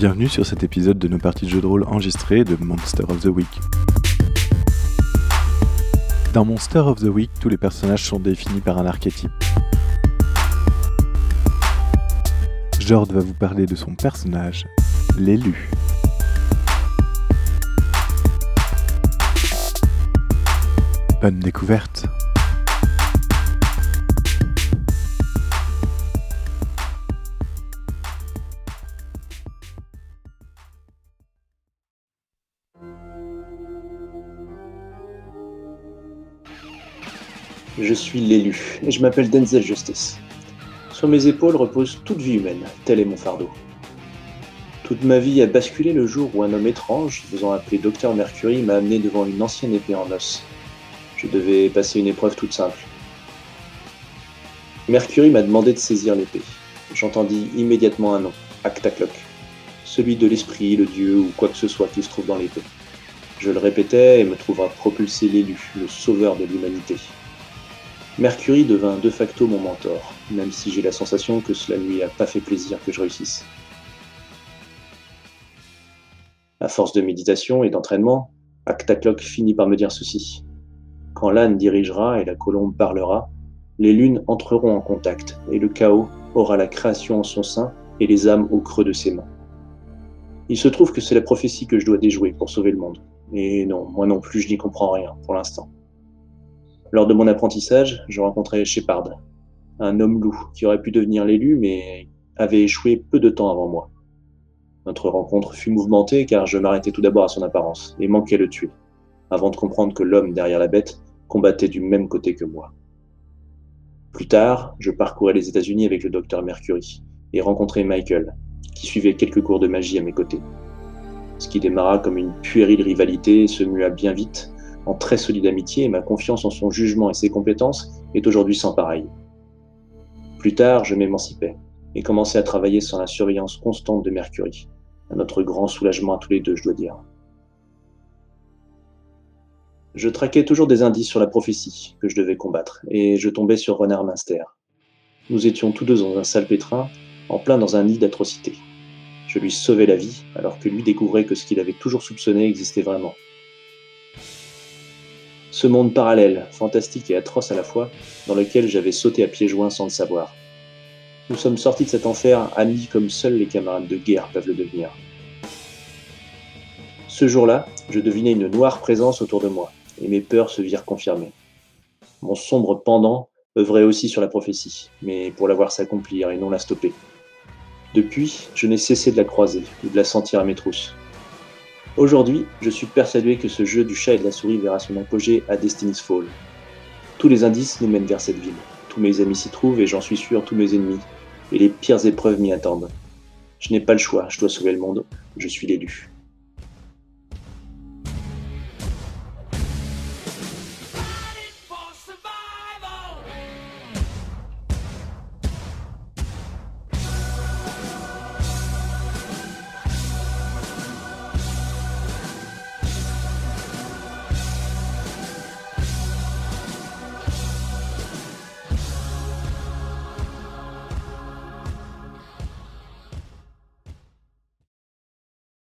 Bienvenue sur cet épisode de nos parties de jeux de rôle enregistrées de Monster of the Week. Dans Monster of the Week, tous les personnages sont définis par un archétype. Jord va vous parler de son personnage, l'élu. Bonne découverte Je suis l'élu, et je m'appelle Denzel Justice. Sur mes épaules repose toute vie humaine, tel est mon fardeau. Toute ma vie a basculé le jour où un homme étrange, faisant appeler Docteur Mercury, m'a amené devant une ancienne épée en os. Je devais passer une épreuve toute simple. Mercury m'a demandé de saisir l'épée. J'entendis immédiatement un nom, Actacloc. Celui de l'esprit, le dieu ou quoi que ce soit qui se trouve dans l'épée. Je le répétais et me trouva propulser l'élu, le sauveur de l'humanité. Mercury devint de facto mon mentor, même si j'ai la sensation que cela ne lui a pas fait plaisir que je réussisse. À force de méditation et d'entraînement, Actacloc finit par me dire ceci. Quand l'âne dirigera et la colombe parlera, les lunes entreront en contact et le chaos aura la création en son sein et les âmes au creux de ses mains. Il se trouve que c'est la prophétie que je dois déjouer pour sauver le monde. Et non, moi non plus je n'y comprends rien pour l'instant. Lors de mon apprentissage, je rencontrai Shepard, un homme loup qui aurait pu devenir l'élu, mais avait échoué peu de temps avant moi. Notre rencontre fut mouvementée car je m'arrêtais tout d'abord à son apparence et manquais le tuer, avant de comprendre que l'homme derrière la bête combattait du même côté que moi. Plus tard, je parcourais les États-Unis avec le docteur Mercury et rencontrai Michael, qui suivait quelques cours de magie à mes côtés. Ce qui démarra comme une puérile rivalité se mua bien vite en très solide amitié et ma confiance en son jugement et ses compétences est aujourd'hui sans pareil. Plus tard, je m'émancipai et commençai à travailler sans la surveillance constante de Mercury, à notre grand soulagement à tous les deux, je dois dire. Je traquais toujours des indices sur la prophétie que je devais combattre, et je tombais sur Renard Minster. Nous étions tous deux dans un salpêtrin, en plein dans un nid d'atrocités. Je lui sauvais la vie, alors que lui découvrait que ce qu'il avait toujours soupçonné existait vraiment ce monde parallèle, fantastique et atroce à la fois, dans lequel j'avais sauté à pieds joints sans le savoir. Nous sommes sortis de cet enfer amis comme seuls les camarades de guerre peuvent le devenir. Ce jour-là, je devinais une noire présence autour de moi, et mes peurs se virent confirmées. Mon sombre pendant œuvrait aussi sur la prophétie, mais pour la voir s'accomplir et non la stopper. Depuis, je n'ai cessé de la croiser ou de la sentir à mes trousses. Aujourd'hui, je suis persuadé que ce jeu du chat et de la souris verra son apogée à Destiny's Fall. Tous les indices nous mènent vers cette ville. Tous mes amis s'y trouvent et j'en suis sûr tous mes ennemis. Et les pires épreuves m'y attendent. Je n'ai pas le choix, je dois sauver le monde, je suis l'élu.